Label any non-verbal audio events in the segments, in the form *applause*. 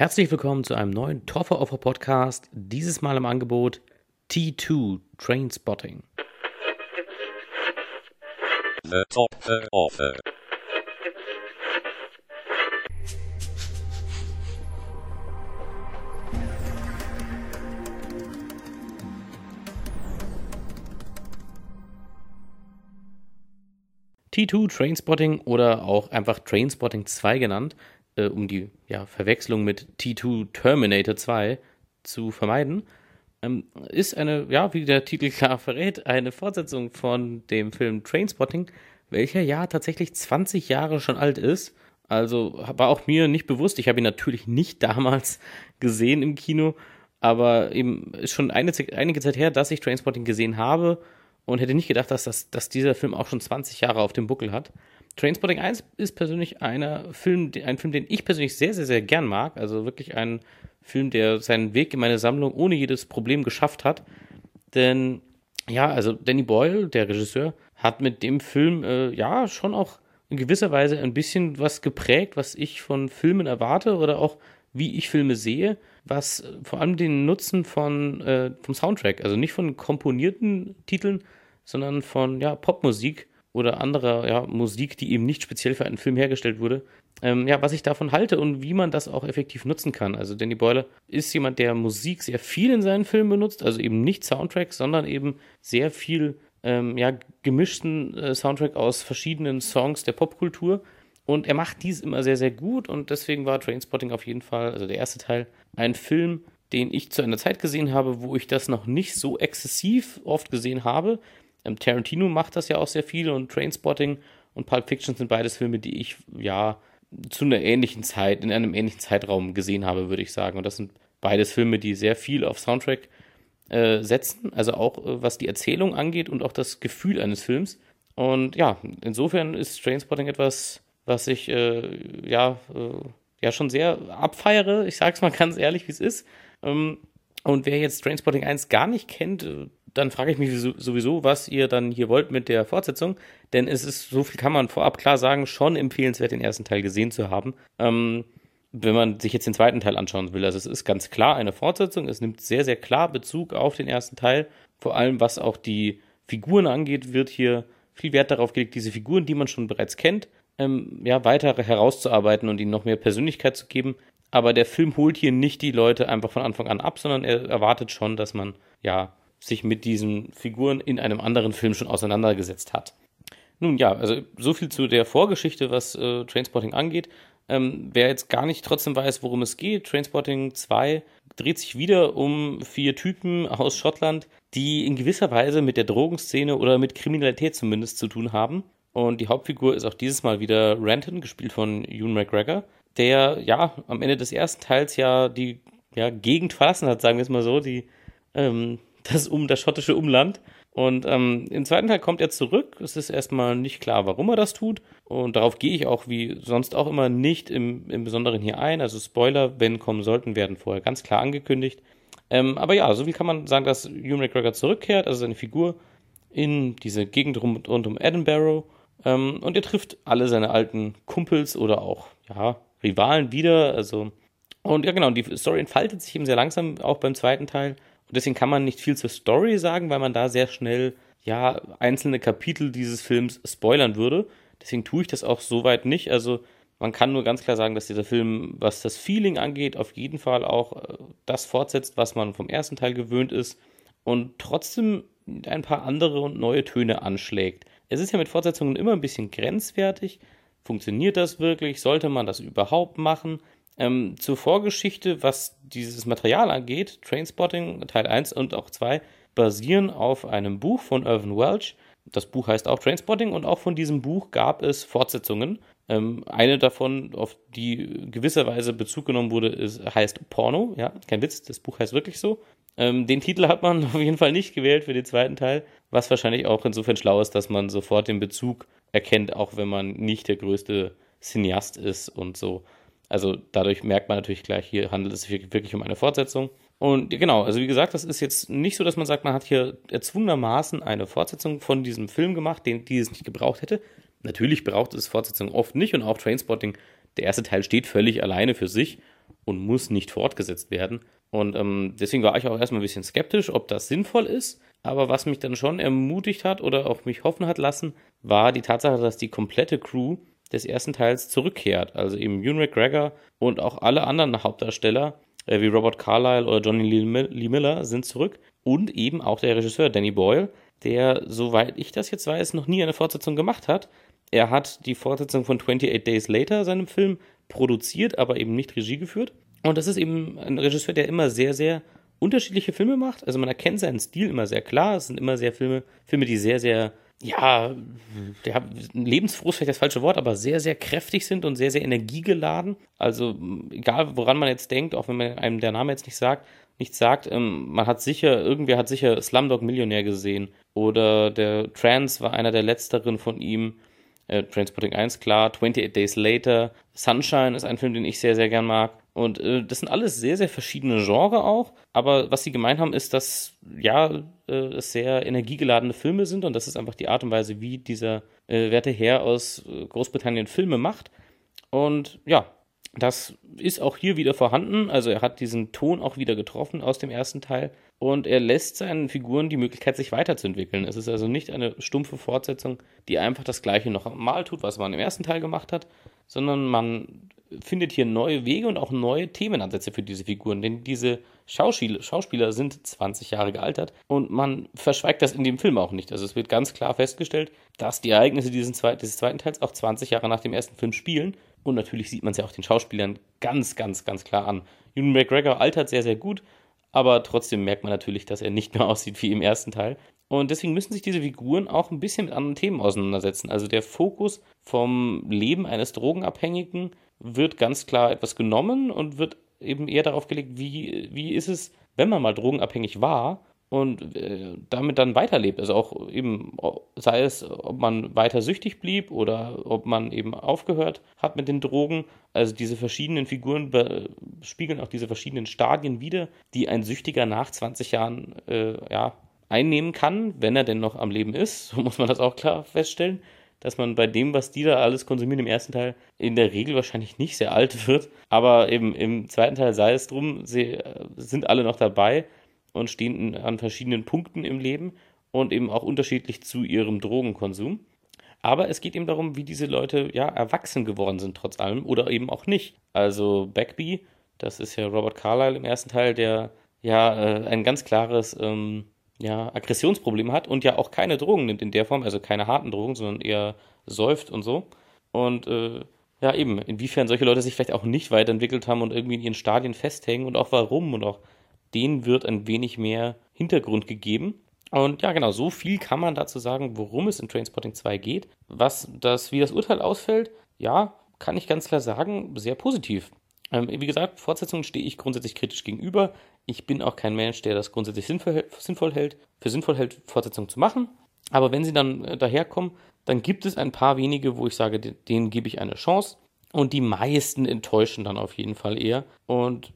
Herzlich willkommen zu einem neuen Toffer Offer Podcast. Dieses Mal im Angebot T2 Trainspotting. The Topfer Offer. T2 Trainspotting oder auch einfach Trainspotting 2 genannt, äh, um die ja, Verwechslung mit T2 Terminator 2 zu vermeiden, ähm, ist eine, ja, wie der Titel *laughs* klar verrät, eine Fortsetzung von dem Film Trainspotting, welcher ja tatsächlich 20 Jahre schon alt ist. Also war auch mir nicht bewusst. Ich habe ihn natürlich nicht *laughs* damals gesehen im Kino, aber eben ist schon eine, einige Zeit her, dass ich Trainspotting gesehen habe und hätte nicht gedacht, dass, das, dass dieser Film auch schon 20 Jahre auf dem Buckel hat. Trainspotting 1 ist persönlich einer Film, ein Film, den ich persönlich sehr, sehr, sehr gern mag. Also wirklich ein Film, der seinen Weg in meine Sammlung ohne jedes Problem geschafft hat. Denn, ja, also Danny Boyle, der Regisseur, hat mit dem Film, äh, ja, schon auch in gewisser Weise ein bisschen was geprägt, was ich von Filmen erwarte oder auch wie ich Filme sehe, was vor allem den Nutzen von, äh, vom Soundtrack, also nicht von komponierten Titeln, sondern von ja, Popmusik oder anderer ja, Musik, die eben nicht speziell für einen Film hergestellt wurde, ähm, ja, was ich davon halte und wie man das auch effektiv nutzen kann. Also Danny Boyle ist jemand, der Musik sehr viel in seinen Filmen benutzt, also eben nicht Soundtrack, sondern eben sehr viel ähm, ja, gemischten äh, Soundtrack aus verschiedenen Songs der Popkultur. Und er macht dies immer sehr, sehr gut und deswegen war Trainspotting auf jeden Fall, also der erste Teil, ein Film, den ich zu einer Zeit gesehen habe, wo ich das noch nicht so exzessiv oft gesehen habe. Ähm, Tarantino macht das ja auch sehr viel und Trainspotting und Pulp Fiction sind beides Filme, die ich ja zu einer ähnlichen Zeit, in einem ähnlichen Zeitraum gesehen habe, würde ich sagen. Und das sind beides Filme, die sehr viel auf Soundtrack äh, setzen, also auch äh, was die Erzählung angeht und auch das Gefühl eines Films. Und ja, insofern ist Trainspotting etwas, was ich äh, ja, äh, ja schon sehr abfeiere. Ich sage es mal *laughs* ganz ehrlich, wie es ist. Ähm, und wer jetzt Trainspotting 1 gar nicht kennt, äh, dann frage ich mich sowieso, was ihr dann hier wollt mit der Fortsetzung. Denn es ist, so viel kann man vorab klar sagen, schon empfehlenswert, den ersten Teil gesehen zu haben. Ähm, wenn man sich jetzt den zweiten Teil anschauen will. Also es ist ganz klar eine Fortsetzung. Es nimmt sehr, sehr klar Bezug auf den ersten Teil. Vor allem was auch die Figuren angeht, wird hier viel Wert darauf gelegt, diese Figuren, die man schon bereits kennt, ähm, ja, weiter herauszuarbeiten und ihnen noch mehr Persönlichkeit zu geben. Aber der Film holt hier nicht die Leute einfach von Anfang an ab, sondern er erwartet schon, dass man ja sich mit diesen Figuren in einem anderen Film schon auseinandergesetzt hat. Nun ja, also so viel zu der Vorgeschichte, was äh, Trainspotting angeht. Ähm, wer jetzt gar nicht trotzdem weiß, worum es geht, Trainspotting 2 dreht sich wieder um vier Typen aus Schottland, die in gewisser Weise mit der Drogenszene oder mit Kriminalität zumindest zu tun haben. Und die Hauptfigur ist auch dieses Mal wieder Renton, gespielt von Ewan McGregor, der ja am Ende des ersten Teils ja die ja, Gegend verlassen hat, sagen wir es mal so, die, ähm, das, um, das schottische Umland. Und ähm, im zweiten Teil kommt er zurück. Es ist erstmal nicht klar, warum er das tut. Und darauf gehe ich auch wie sonst auch immer nicht im, im Besonderen hier ein. Also Spoiler, wenn kommen sollten, werden vorher ganz klar angekündigt. Ähm, aber ja, so wie kann man sagen, dass Ewan McGregor zurückkehrt, also seine Figur in diese Gegend rund, rund um Edinburgh ähm, und er trifft alle seine alten Kumpels oder auch, ja, Rivalen wieder. Also, und ja, genau, die Story entfaltet sich eben sehr langsam, auch beim zweiten Teil. Und deswegen kann man nicht viel zur Story sagen, weil man da sehr schnell, ja, einzelne Kapitel dieses Films spoilern würde. Deswegen tue ich das auch soweit nicht. Also, man kann nur ganz klar sagen, dass dieser Film, was das Feeling angeht, auf jeden Fall auch äh, das fortsetzt, was man vom ersten Teil gewöhnt ist und trotzdem ein paar andere und neue Töne anschlägt. Es ist ja mit Fortsetzungen immer ein bisschen grenzwertig. Funktioniert das wirklich? Sollte man das überhaupt machen? Ähm, zur Vorgeschichte, was dieses Material angeht, Trainspotting Teil 1 und auch 2 basieren auf einem Buch von Irvin Welch. Das Buch heißt auch Trainspotting und auch von diesem Buch gab es Fortsetzungen. Ähm, eine davon, auf die gewisserweise Bezug genommen wurde, ist, heißt Porno. Ja, kein Witz, das Buch heißt wirklich so. Ähm, den Titel hat man *laughs* auf jeden Fall nicht gewählt für den zweiten Teil, was wahrscheinlich auch insofern schlau ist, dass man sofort den Bezug erkennt, auch wenn man nicht der größte Cineast ist und so. Also dadurch merkt man natürlich gleich, hier handelt es sich wirklich um eine Fortsetzung. Und genau, also wie gesagt, das ist jetzt nicht so, dass man sagt, man hat hier erzwungenermaßen eine Fortsetzung von diesem Film gemacht, den die es nicht gebraucht hätte. Natürlich braucht es Fortsetzungen oft nicht und auch Trainspotting, der erste Teil steht völlig alleine für sich und muss nicht fortgesetzt werden. Und ähm, deswegen war ich auch erstmal ein bisschen skeptisch, ob das sinnvoll ist. Aber was mich dann schon ermutigt hat oder auch mich hoffen hat lassen, war die Tatsache, dass die komplette Crew des ersten Teils zurückkehrt. Also eben Ewan McGregor und auch alle anderen Hauptdarsteller, äh, wie Robert Carlyle oder Johnny Lee Miller, sind zurück. Und eben auch der Regisseur Danny Boyle, der, soweit ich das jetzt weiß, noch nie eine Fortsetzung gemacht hat. Er hat die Fortsetzung von 28 Days Later, seinem Film, produziert, aber eben nicht Regie geführt. Und das ist eben ein Regisseur, der immer sehr, sehr unterschiedliche Filme macht. Also man erkennt seinen Stil immer sehr klar. Es sind immer sehr Filme, Filme, die sehr, sehr, ja, der lebensfroh ist vielleicht das falsche Wort, aber sehr, sehr kräftig sind und sehr, sehr energiegeladen. Also egal, woran man jetzt denkt, auch wenn man einem der Name jetzt nicht sagt, nichts sagt, ähm, man hat sicher, irgendwer hat sicher Slumdog Millionär gesehen. Oder der Trans war einer der letzteren von ihm. Äh, Transporting 1, klar. 28 Days Later. Sunshine ist ein Film, den ich sehr, sehr gern mag. Und äh, das sind alles sehr, sehr verschiedene Genres auch. Aber was sie gemeint haben, ist, dass ja, äh, es sehr energiegeladene Filme sind und das ist einfach die Art und Weise, wie dieser äh, werte Herr aus äh, Großbritannien Filme macht. Und ja, das ist auch hier wieder vorhanden. Also er hat diesen Ton auch wieder getroffen aus dem ersten Teil. Und er lässt seinen Figuren die Möglichkeit, sich weiterzuentwickeln. Es ist also nicht eine stumpfe Fortsetzung, die einfach das Gleiche noch mal tut, was man im ersten Teil gemacht hat, sondern man findet hier neue Wege und auch neue Themenansätze für diese Figuren. Denn diese Schauspieler, Schauspieler sind 20 Jahre gealtert und man verschweigt das in dem Film auch nicht. Also es wird ganz klar festgestellt, dass die Ereignisse dieses, dieses zweiten Teils auch 20 Jahre nach dem ersten Film spielen. Und natürlich sieht man es ja auch den Schauspielern ganz, ganz, ganz klar an. Ewan McGregor altert sehr, sehr gut, aber trotzdem merkt man natürlich, dass er nicht mehr *laughs* aussieht wie im ersten Teil. Und deswegen müssen sich diese Figuren auch ein bisschen mit anderen Themen auseinandersetzen. Also der Fokus vom Leben eines Drogenabhängigen wird ganz klar etwas genommen und wird eben eher darauf gelegt, wie, wie ist es, wenn man mal drogenabhängig war und äh, damit dann weiterlebt. Also auch eben, sei es, ob man weiter süchtig blieb oder ob man eben aufgehört hat mit den Drogen. Also diese verschiedenen Figuren spiegeln auch diese verschiedenen Stadien wider, die ein Süchtiger nach 20 Jahren äh, ja, einnehmen kann, wenn er denn noch am Leben ist. *laughs* So muss man das auch klar feststellen dass man bei dem, was die da alles konsumieren im ersten Teil, in der Regel wahrscheinlich nicht sehr alt wird. Aber eben im zweiten Teil sei es drum, sie äh, sind alle noch dabei und stehen an verschiedenen Punkten im Leben und eben auch unterschiedlich zu ihrem Drogenkonsum. Aber es geht eben darum, wie diese Leute ja erwachsen geworden sind, trotz allem, oder eben auch nicht. Also Backby, das ist ja Robert Carlyle im ersten Teil, der ja äh, ein ganz klares ähm, ja, Aggressionsprobleme hat und ja auch keine Drogen nimmt in der Form, also keine harten Drogen, sondern eher säuft und so. Und äh, ja, eben, inwiefern solche Leute sich vielleicht auch nicht weiterentwickelt haben und irgendwie in ihren Stadien festhängen und auch warum und auch denen wird ein wenig mehr Hintergrund gegeben. Und ja, genau, so viel kann man dazu sagen, worum es in Trainspotting 2 geht. Was das, wie das Urteil ausfällt, ja, kann ich ganz klar sagen, sehr positiv. Ähm, wie gesagt, Fortsetzungen stehe ich grundsätzlich kritisch gegenüber. Ich bin auch kein Mensch, der das grundsätzlich sinnvoll, sinnvoll hält, für sinnvoll hält, Fortsetzungen zu machen. Aber wenn sie dann äh, daherkommen, dann gibt es ein paar wenige, wo ich sage, denen, gebe ich eine Chance. Und die meisten enttäuschen dann auf jeden Fall eher. Und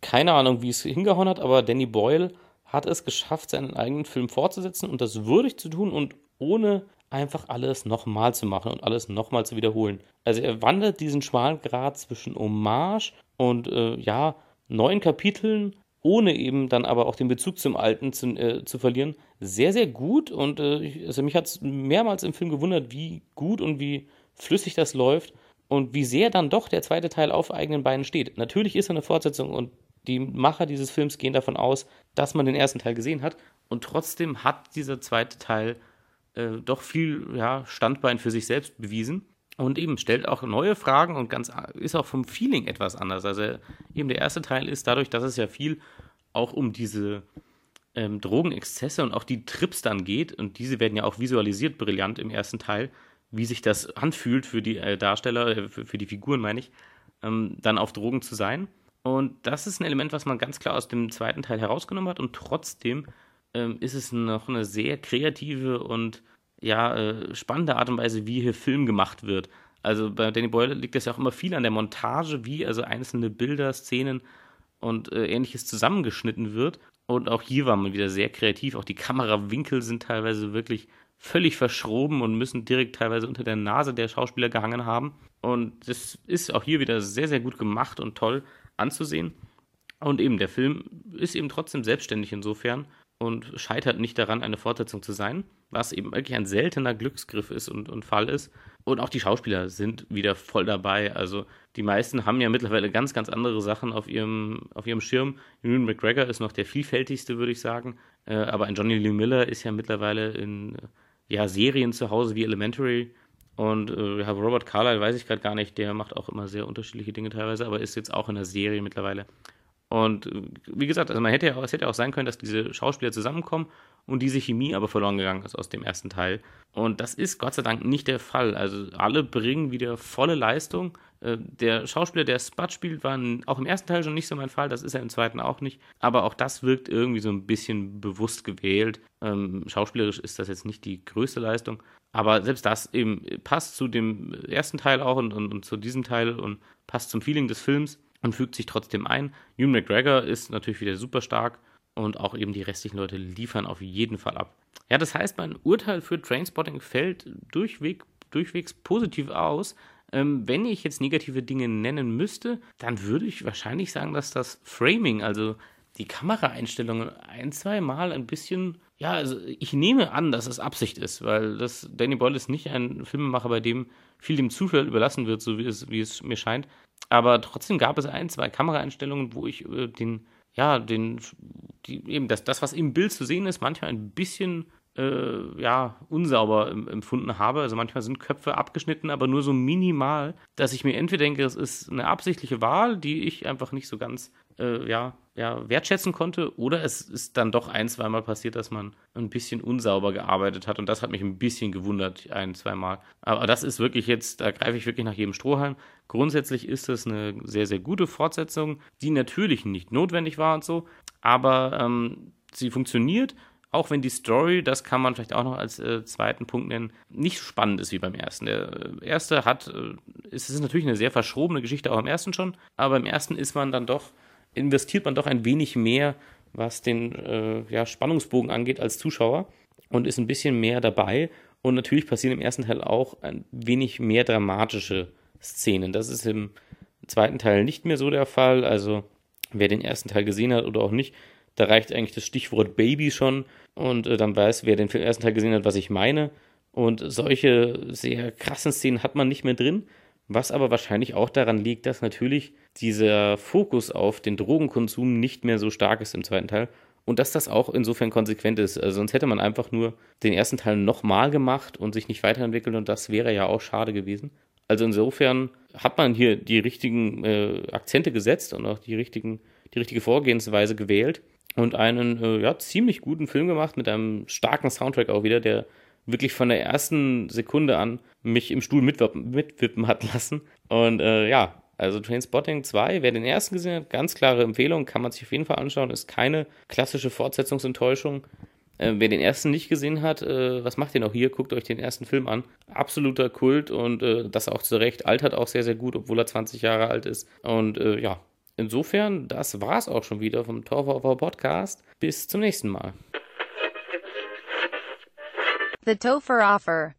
keine Ahnung, wie es hingehauen hat, aber Danny Boyle hat es geschafft, seinen eigenen Film fortzusetzen und das würdig zu tun und ohne einfach alles nochmal zu machen und alles nochmal zu wiederholen. Also er wandert diesen schmalen Grad zwischen Hommage und äh, ja, neuen Kapiteln, ohne eben dann aber auch den Bezug zum Alten zu, äh, zu verlieren, sehr, sehr gut. Und äh, also mich hat es mehrmals im Film gewundert, wie gut und wie flüssig das läuft und wie sehr dann doch der zweite Teil auf eigenen Beinen steht. Natürlich ist er eine Fortsetzung und die Macher dieses Films gehen davon aus, dass man den ersten Teil gesehen hat. Und trotzdem hat dieser zweite Teil äh, doch viel ja, Standbein für sich selbst bewiesen und eben stellt auch neue Fragen und ganz ist auch vom Feeling etwas anders. Also eben der erste Teil ist dadurch, dass es ja viel auch um diese ähm, Drogenexzesse und auch die Trips dann geht und diese werden ja auch visualisiert brillant im ersten Teil, wie sich das anfühlt für die äh, Darsteller, äh, für, für, die Figuren meine ich, ähm, dann auf Drogen zu sein. Und das ist ein Element, was man ganz klar aus dem zweiten Teil herausgenommen hat und trotzdem ähm, ist es noch eine sehr kreative und ja, äh, spannende Art und Weise, wie hier Film gemacht wird. Also bei Danny Boyle liegt es ja auch immer viel an der Montage, wie also einzelne Bilder, Szenen und äh, ähnliches zusammengeschnitten wird. Und auch hier war man wieder sehr kreativ. Auch die Kamerawinkel sind teilweise wirklich völlig verschroben und müssen direkt teilweise unter der Nase der Schauspieler gehangen haben. Und das ist auch hier wieder sehr, sehr gut gemacht und toll. anzusehen. Und eben, der Film ist eben trotzdem selbstständig insofern und scheitert nicht daran, eine Fortsetzung zu sein, was eben wirklich ein seltener Glücksgriff ist und, und Fall ist. Und auch die Schauspieler sind wieder voll dabei. Also die meisten haben ja mittlerweile ganz, ganz andere Sachen auf ihrem, auf ihrem Schirm. Ewan McGregor ist noch der vielfältigste, würde ich sagen. Äh, aber ein Johnny Lee Miller ist ja mittlerweile in ja, Serien zu Hause wie Elementary. Und äh, Robert Carlyle weiß ich gerade gar nicht, der macht auch immer sehr unterschiedliche Dinge teilweise, aber ist jetzt auch in der Serie mittlerweile. Und äh, wie gesagt, also man hätte ja, es hätte auch sein können, dass diese Schauspieler zusammenkommen und diese Chemie aber verloren gegangen ist aus dem ersten Teil. Und das ist Gott sei Dank nicht der Fall. Also alle bringen wieder volle Leistung. Äh, der Schauspieler, der Spud spielt, war auch im ersten Teil schon nicht so mein Fall. Das ist er im zweiten auch nicht. Aber auch das wirkt irgendwie so ein bisschen bewusst gewählt. Ähm, schauspielerisch ist das jetzt nicht die größte Leistung. Aber selbst das eben passt zu dem ersten Teil auch und, und, und zu diesem Teil und passt zum Feeling des Films und fügt sich trotzdem ein. Ewan McGregor ist natürlich wieder super stark und auch eben die restlichen Leute liefern auf jeden Fall ab. Ja, das heißt, mein Urteil für Trainspotting fällt durchweg, durchwegs positiv aus. Ähm, wenn ich jetzt negative Dinge nennen müsste, dann würde ich wahrscheinlich sagen, dass das Framing, also die Kameraeinstellungen ein, zwei Mal ein bisschen, ja, also ich nehme an, dass es Absicht ist, weil das Danny Boyle ist nicht ein Filmemacher, bei dem viel dem Zuschauer überlassen wird, so wie es, wie es mir scheint. Aber trotzdem gab es ein, zwei Kameraeinstellungen, wo ich äh, den, ja, den, die, eben das, das, was im Bild zu sehen ist, manchmal ein bisschen äh, ja, unsauber empfunden habe. Also manchmal sind Köpfe abgeschnitten, aber nur so minimal, dass ich mir entweder denke, es ist eine absichtliche Wahl, die ich einfach nicht so ganz äh, ja, ja, wertschätzen konnte, oder es ist dann doch ein, zweimal passiert, dass man ein bisschen unsauber gearbeitet hat und das hat mich ein bisschen gewundert, ein, zweimal. Aber das ist wirklich jetzt, da greife ich wirklich nach jedem Strohhalm. Grundsätzlich ist es eine sehr, sehr gute Fortsetzung, die natürlich nicht notwendig war und so, aber ähm, sie funktioniert auch wenn die Story, das kann man vielleicht auch noch als äh, zweiten Punkt nennen, nicht so spannend ist wie beim ersten. Der äh, erste hat, äh, es ist natürlich eine sehr verschrobene Geschichte, auch im ersten schon, aber im ersten ist man dann doch, investiert man doch ein wenig mehr, was den äh, ja, Spannungsbogen angeht als Zuschauer und ist ein bisschen mehr dabei. Und natürlich passieren im ersten Teil auch ein wenig mehr dramatische Szenen. Das ist im zweiten Teil nicht mehr so der Fall. Also wer den ersten Teil gesehen hat oder auch nicht, da reicht eigentlich das Stichwort Baby schon und äh, dann weiß, wer den ersten Teil gesehen hat, was ich meine. Und solche sehr krassen Szenen hat man nicht mehr drin, was aber wahrscheinlich auch daran liegt, dass natürlich dieser Fokus auf den Drogenkonsum nicht mehr so stark ist im zweiten Teil und dass das auch insofern konsequent ist. Also sonst hätte man einfach nur den ersten Teil nochmal gemacht und sich nicht weiterentwickelt und das wäre ja auch schade gewesen. Also insofern hat man hier die richtigen äh, Akzente gesetzt und auch die, richtigen, die richtige Vorgehensweise gewählt und einen äh, ja, ziemlich guten Film gemacht mit einem starken Soundtrack auch wieder, der wirklich von der ersten Sekunde an mich im Stuhl mitwippen, mitwippen hat *laughs* lassen. Und äh, ja, also Trainspotting 2, wer den ersten gesehen hat, ganz klare Empfehlung, kann man sich auf jeden Fall anschauen, ist keine klassische Fortsetzungsenttäuschung. Äh, wer den ersten nicht gesehen hat, äh, was macht ihr noch hier? Guckt euch den ersten Film an. Absoluter Kult und äh, das auch zu Recht. Altert auch sehr, sehr gut, obwohl er 20 Jahre alt ist. Und äh, ja, insofern, das war's auch schon wieder vom Torfer Podcast. Bis zum nächsten Mal. The Topher Offer.